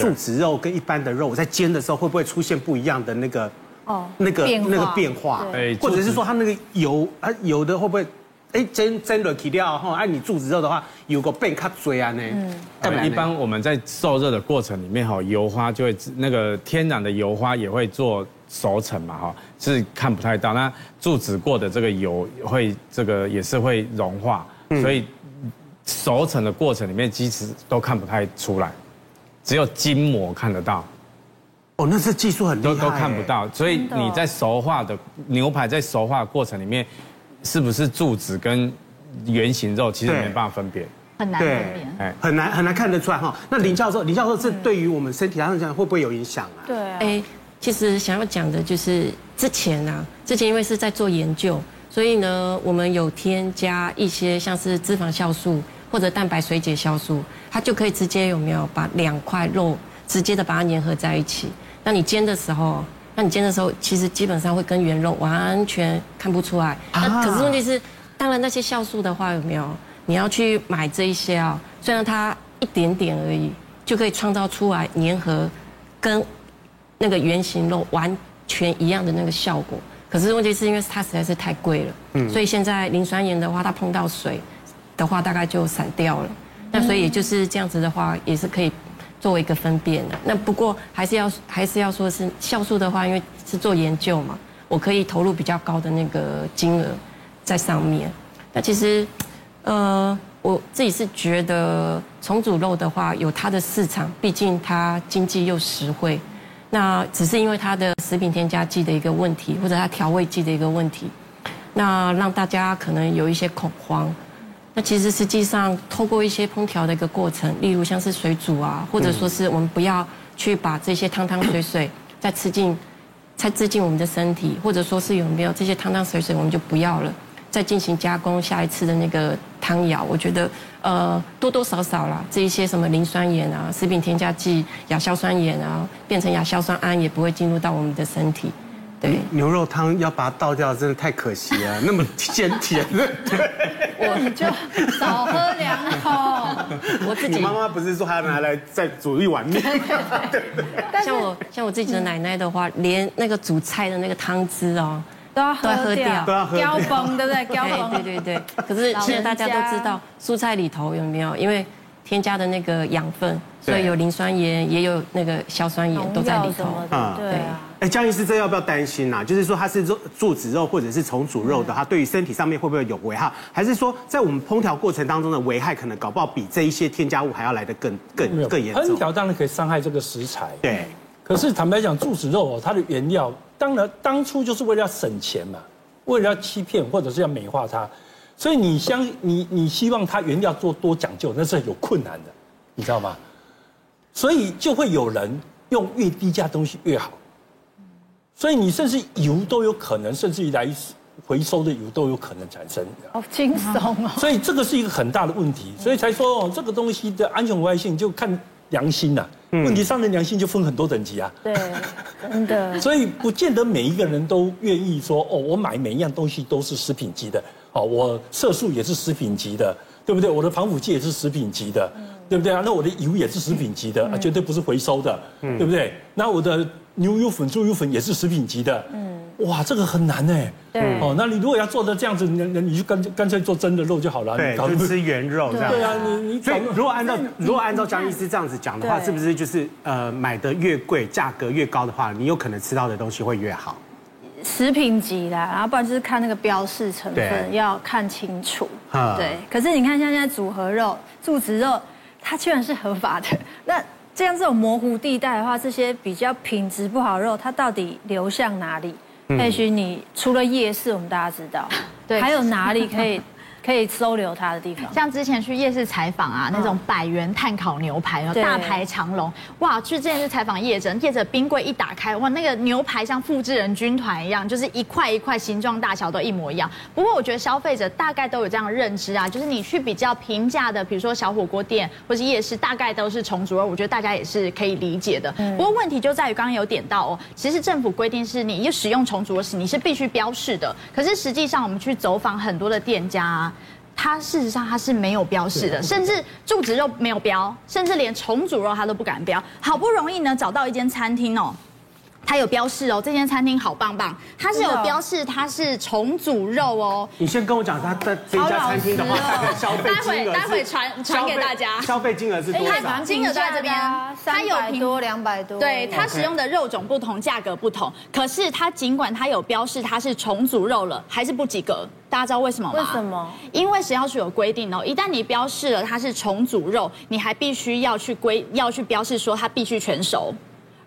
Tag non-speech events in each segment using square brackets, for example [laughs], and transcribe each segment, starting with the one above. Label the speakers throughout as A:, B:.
A: 柱子肉跟一般的肉，我在煎的时候会不会出现不一样的那个哦那个那个变化？哎，或者是说它那个油啊油的会不会？哎，蒸蒸的起掉哈，按你柱子肉的话，有个变卡嘴啊呢。
B: 嗯，一般我们在受热的过程里面哈，油花就会那个天然的油花也会做熟成嘛哈，是看不太到。那柱子过的这个油会这个也是会融化，所以熟成的过程里面其实都看不太出来，只有筋膜看得到。
A: 哦，那是技术很厉害。
B: 都都看不到，所以你在熟化的牛排在熟化的过程里面。是不是柱子跟圆形肉其实没办法分辨，
C: 很难分辨，
A: 哎，很难很难看得出来哈。那林教授，林教授，这对于我们身体上讲会不会有影响啊？
C: 对，哎，其实想要讲的就是之前啊，之前因为是在做研究，所以呢，我们有添加一些像是脂肪酵素或者蛋白水解酵素，它就可以直接有没有把两块肉直接的把它粘合在一起。那你煎的时候。那你煎的时候，其实基本上会跟原肉完全看不出来。那可是问题是，当然那些酵素的话有没有？你要去买这一些啊，虽然它一点点而已，就可以创造出来粘合跟那个圆形肉完全一样的那个效果。可是问题是因为它实在是太贵了，嗯，所以现在磷酸盐的话，它碰到水的话，大概就散掉了。那所以就是这样子的话，也是可以。作为一个分辨的，那不过还是要还是要说是酵素的话，因为是做研究嘛，我可以投入比较高的那个金额在上面。那其实，呃，我自己是觉得重组肉的话有它的市场，毕竟它经济又实惠。那只是因为它的食品添加剂的一个问题，或者它调味剂的一个问题，那让大家可能有一些恐慌。那其实实际上，透过一些烹调的一个过程，例如像是水煮啊，或者说是我们不要去把这些汤汤水水 [coughs] 再吃进，再吃进我们的身体，或者说是有没有这些汤汤水水我们就不要了，再进行加工下一次的那个汤肴，我觉得呃多多少少啦，这一些什么磷酸盐啊、食品添加剂、亚硝酸盐啊，变成亚硝酸胺也不会进入到我们的身体。对，
A: 牛肉汤要把它倒掉，真的太可惜了，[laughs] 那么鲜甜。对，[laughs]
C: 我就少喝两口。[laughs] 我自己，
A: 你妈妈不是说还要拿来再煮一碗面？
C: 对对。像我像我自己的奶奶的话，连那个煮菜的那个汤汁哦，都要喝掉，
A: 都要喝掉，
C: 崩对不对？崩。对对对。可是现在大家都知道，蔬菜里头有没有？因为添加的那个养分，所以有磷酸盐，也有那个硝酸盐都在里头。啊，对。
A: 哎，江医师，这要不要担心呐？就是说，它是肉柱子肉或者是重组肉的，它对于身体上面会不会有危害？还是说，在我们烹调过程当中的危害，可能搞不好比这一些添加物还要来得更更更严重？
D: 烹调当然可以伤害这个食材，
A: 对。
D: 可是坦白讲，柱子肉哦，它的原料当然当初就是为了要省钱嘛，为了要欺骗或者是要美化它，所以你相你你希望它原料做多讲究，那是有困难的，你知道吗？所以就会有人用越低价东西越好。所以你甚至油都有可能，甚至于来回收的油都有可能产生。
C: 好轻松哦。[laughs]
D: 所以这个是一个很大的问题，所以才说哦，这个东西的安全危害性就看良心呐。问题上的良心就分很多等级啊。
C: 对，真的。[laughs]
D: 所以不见得每一个人都愿意说哦，我买每一样东西都是食品级的，哦，我色素也是食品级的，对不对？我的防腐剂也是食品级的，对不对啊？那我的油也是食品级的，啊，绝对不是回收的，对不对？那我的。牛油粉、猪油粉也是食品级的，嗯，哇，这个很难呢，
C: 对，
D: 哦，那你如果要做的这样子，那那你就干干脆做真的肉就好了，
A: 对，就吃原肉这样，
D: 对啊，你你
A: 所以如果按照如果按照张医师这样子讲的话，是不是就是呃买的越贵，价格越高的话，你有可能吃到的东西会越好？
E: 食品级的，然后不然就是看那个标示成分要看清楚，对。可是你看像现在组合肉、柱子肉，它居然是合法的，[laughs] 那。这样这种模糊地带的话，这些比较品质不好的肉，它到底流向哪里？也许你除了夜市，我们大家知道，对，还有哪里可以？可以收留他的地方，
C: 像之前去夜市采访啊，那种百元碳烤牛排，有大排长龙，哇！去之前去采访业者，业者冰柜一打开，哇，那个牛排像复制人军团一样，就是一块一块，形状大小都一模一样。不过我觉得消费者大概都有这样的认知啊，就是你去比较平价的，比如说小火锅店或是夜市，大概都是重组肉，我觉得大家也是可以理解的。不过问题就在于刚刚有点到哦，其实政府规定是你一使用重组肉时，你是必须标示的，可是实际上我们去走访很多的店家啊。
F: 它事实上它是没有标示的，甚至柱子肉没有标，甚至连重组肉它都不敢标。好不容易呢找到一间餐厅哦。它有标示哦，这间餐厅好棒棒，它是有标示它是重组肉哦。
A: 你先跟我讲，它在这家餐厅的话，大概消费金额，
F: 待会待会传传给大家。
A: 消费金额是多少？它
F: 金额在这边，
E: 它有百多两百多。
F: 对，它使用的肉种不同，价格不同。可是它尽管它有标示它是重组肉了，还是不及格。大家知道为什么吗？
E: 为什么？
F: 因为食药署有规定哦，一旦你标示了它是重组肉，你还必须要去规要去标示说它必须全熟。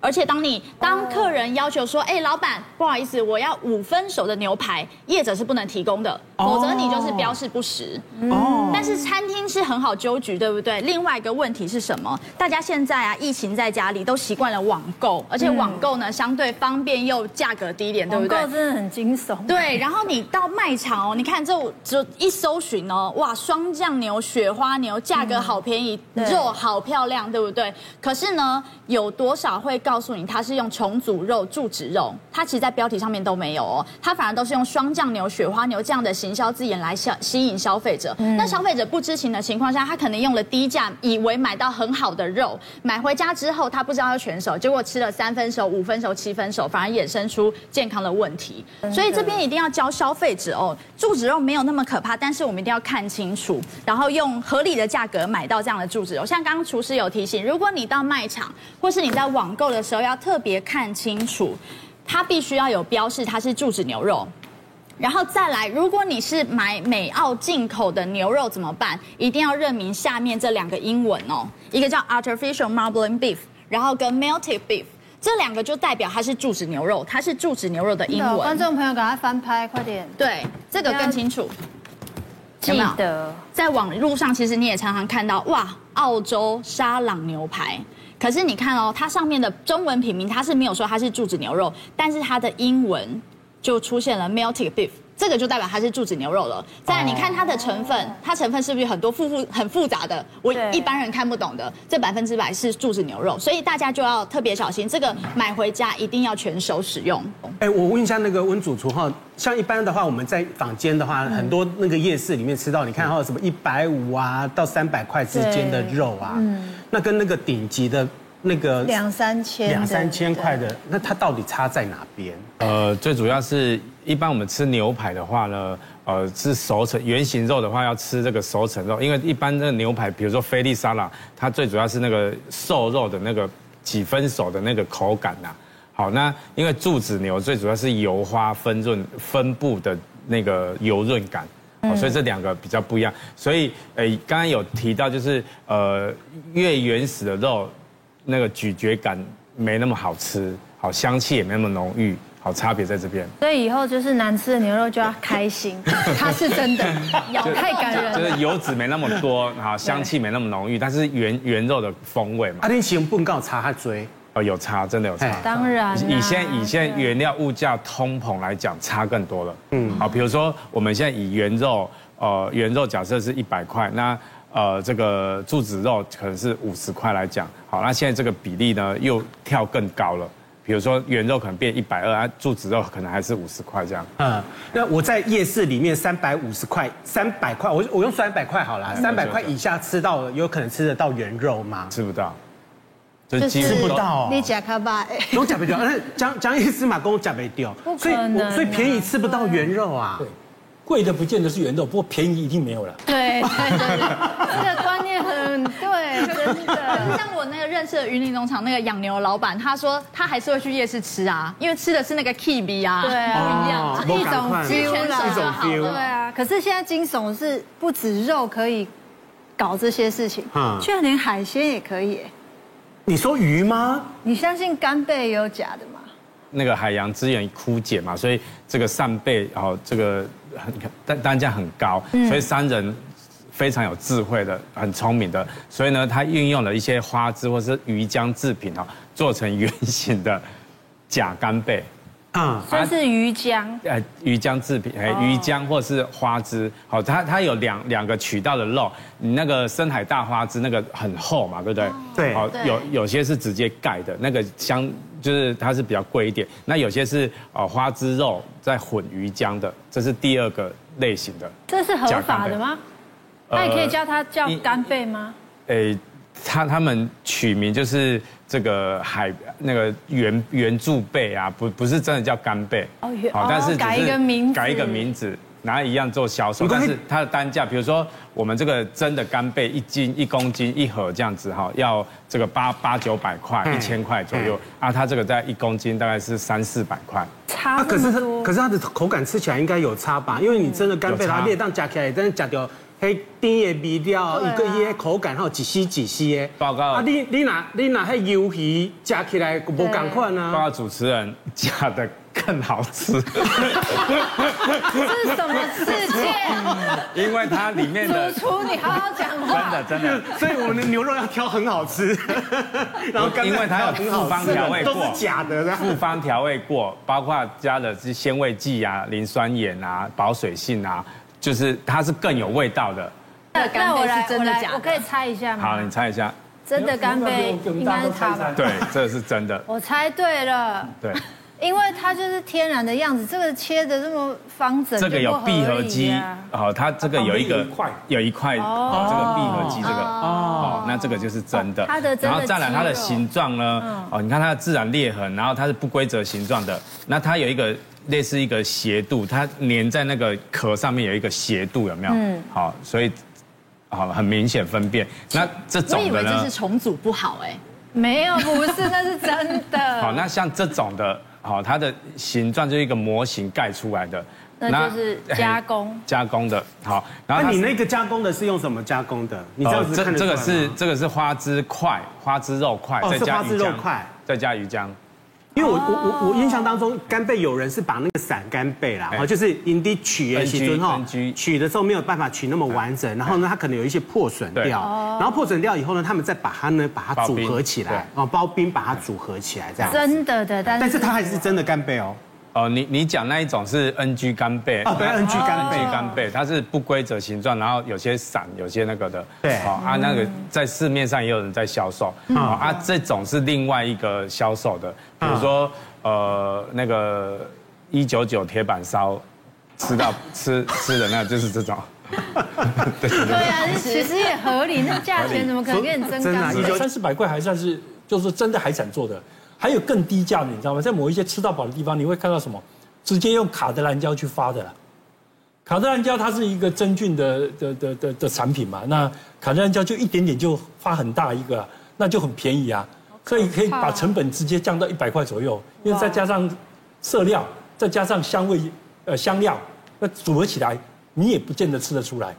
F: 而且当你当客人要求说，哎，老板，不好意思，我要五分熟的牛排，业者是不能提供的，否则你就是标示不实。哦。但是餐厅是很好纠局，对不对？另外一个问题是什么？大家现在啊，疫情在家里都习惯了网购，而且网购呢相对方便又价格低廉，对不对？
E: 网购真的很惊悚。
F: 对，然后你到卖场哦，你看这就一搜寻哦，哇，霜降牛、雪花牛，价格好便宜，肉好漂亮，对不对？可是呢，有多少会告告诉你，它是用重组肉、注脂肉，它其实，在标题上面都没有哦，它反而都是用霜降牛、雪花牛这样的行销字眼来消吸引消费者。那消费者不知情的情况下，他可能用了低价，以为买到很好的肉，买回家之后他不知道要全熟，结果吃了三分熟、五分熟、七分熟，反而衍生出健康的问题。所以这边一定要教消费者哦，柱子肉没有那么可怕，但是我们一定要看清楚，然后用合理的价格买到这样的柱子肉。像刚刚厨师有提醒，如果你到卖场或是你在网购的时候要特别看清楚，它必须要有标示它是柱子牛肉，然后再来，如果你是买美澳进口的牛肉怎么办？一定要认明下面这两个英文哦，一个叫 artificial marbling beef，然后跟 melted beef，这两个就代表它是注脂牛肉，它是注脂牛肉的英文。
E: 观众朋友，赶快翻拍，快点。
F: 对，这个更清楚。记得，在网路上其实你也常常看到，哇，澳洲沙朗牛排。可是你看哦，它上面的中文品名它是没有说它是注脂牛肉，但是它的英文就出现了 melted beef，这个就代表它是柱子牛肉了。再来，你看它的成分，它成分是不是很多复复很复杂的？我一般人看不懂的，这百分之百是柱子牛肉，所以大家就要特别小心，这个买回家一定要全熟使用。
A: 哎，我问一下那个温主厨哈，像一般的话，我们在坊间的话，很多那个夜市里面吃到，你看还有什么一百五啊到三百块之间的肉啊，嗯。那跟那个顶级的那个
E: 两三千
A: 两三千块的，那它到底差在哪边？
B: 呃，最主要是一般我们吃牛排的话呢，呃，是熟成圆形肉的话要吃这个熟成肉，因为一般这个牛排，比如说菲力沙拉，它最主要是那个瘦肉的那个几分熟的那个口感呐。好，那因为柱子牛最主要是油花分润分布的那个油润感。哦，所以这两个比较不一样，所以诶，刚刚有提到就是呃，越原始的肉，那个咀嚼感没那么好吃，好香气也没那么浓郁，好差别在这边。
E: 所以以后就是难吃的牛肉就要开心，[laughs] 它是真的，咬太感人。
B: 就是油脂没那么多，然后香气没那么浓郁，但是原原肉的风味嘛。
A: 阿天行不告查他追。
B: 哦，有差，真的有差。
E: 当然，
B: 以现以现在原料物价通膨来讲，差更多了。嗯，好，比如说我们现在以原肉，呃，原肉假设是一百块，那呃这个柱子肉可能是五十块来讲，好，那现在这个比例呢又跳更高了。比如说原肉可能变一百二，啊，柱子肉可能还是五十块这样。嗯，
A: 那我在夜市里面三百五十块、三百块，我我用三百块好了，三百块以下吃到有可能吃得到原肉吗？
B: 吃不到。
A: 就吃不到，
E: 你假卡巴，
A: 都假不掉。那江江医师嘛，跟我假没掉，所以所以便宜吃不到原肉啊。
D: 对，贵的不见得是原肉，不过便宜一定没有了。
E: 对对对，这个观念很对，真的。
F: 像我那个认识的云林农场那个养牛老板，他说他还是会去夜市吃啊，因为吃的是那个 KB 啊，
E: 对啊，不一样，一种 feel 啦，
A: 一种 feel。
E: 对啊，可是现在惊悚是不止肉可以搞这些事情，居然连海鲜也可以。
A: 你说鱼吗？
E: 你相信干贝也有假的吗？
B: 那个海洋资源枯竭嘛，所以这个扇贝哦，这个很单单价很高，所以商人非常有智慧的，很聪明的，所以呢，他运用了一些花枝或是鱼浆制品哦，做成圆形的假干贝。
E: 啊，这是鱼浆，呃，
B: 鱼浆制品，哎，鱼浆或是花枝，好，它它有两两个渠道的肉，你那个深海大花枝那个很厚嘛，对不对？
A: 对，好，
B: 有有些是直接盖的，那个香就是它是比较贵一点，那有些是呃花枝肉再混鱼浆的，这是第二个类型的。
E: 这是合法的吗？那你可以叫它叫干贝吗？诶，
B: 他他们取名就是这个海那个原原柱贝啊，不不是真的叫干贝哦，
E: 好，但是改一个名字，
B: 改一个名字。拿一样做销售，但是它的单价，比如说我们这个真的干贝一斤一公斤一盒这样子哈，要这个八八九百块一千块左右啊，它这个在一公斤大概是三四百块，
E: 差不多。可
A: 是它可是它的口感吃起来应该有差吧？因为你真的干贝它裂当加起来，真的加掉。嘿，甜的味道，一个伊口感哈，几丝几丝的。
B: 报告
A: 啊，你你拿你拿迄鱿鱼加起来不同款啊。
B: 报告主持人，加的更好吃。这是
E: 什么世界？
B: 因为它里面的。
E: 主厨，你好好讲话。
B: 真的真的，
A: 所以我们的牛肉要挑很好吃。
B: 然后因为它有复方调味过，
A: 都是假的。
B: 复方调味过，包括加的是鲜味剂啊、磷酸盐啊、保水性啊。就是它是更有味道的。
E: 那那我来，我来，我可以猜一下吗？
B: 好，你猜一下。
E: 真的干杯应该是他吧？
B: 对，这是真的。
E: 我猜对了。
B: 对。
E: 因为它就是天然的样子，这个切的这么方整，
B: 这个有闭合肌，好，它这个有一个有一块哦，这个闭合肌这个哦，那这个就是真的。
E: 它的
B: 然后再来它的形状呢？哦，你看它的自然裂痕，然后它是不规则形状的，那它有一个。类似一个斜度，它粘在那个壳上面有一个斜度，有没有？嗯。好，所以好很明显分辨。那这种的呢？我以为
F: 这是重组不好哎。
E: 没有，不是，那是真的。
B: 好，那像这种的，好，它的形状就是一个模型盖出来的。
E: 那就是加工。
B: 加工的，好。
A: 然后你那个加工的是用什么加工的？你这样子看
B: 这个是这个是花枝块，花枝肉块，再加鱼浆，再加鱼浆。
A: 因为我我我我印象当中，干贝有人是把那个散干贝啦，哦，就是营地取的时候哈，取的时候没有办法取那么完整，然后呢，它可能有一些破损掉，然后破损掉以后呢，他们再把它呢把它组合起来，哦，包冰把它组合起来这样。
E: 真的的，但是但
A: 是它还是真的干贝哦。
B: 哦，你你讲那一种是 NG 干贝，
A: 哦，对，NG 干贝，
B: 干贝，它是不规则形状，然后有些散，有些那个的，
A: 对，
B: 好啊，那个在市面上也有人在销售，好啊，这种是另外一个销售的，比如说呃那个一九九铁板烧，吃到 [laughs] 吃吃的那就是这种，[laughs]
E: 对啊，其实也合理，那价钱怎么可能跟你争干贝？
D: 三四百块还算是就是真的海产做的。还有更低价的，你知道吗？在某一些吃到饱的地方，你会看到什么？直接用卡德兰胶去发的。卡德兰胶它是一个真菌的的的的的产品嘛，那卡德兰胶就一点点就发很大一个，那就很便宜啊。所以可以把成本直接降到一百块左右，因为再加上色料，再加上香味呃香料，那组合起来你也不见得吃得出来。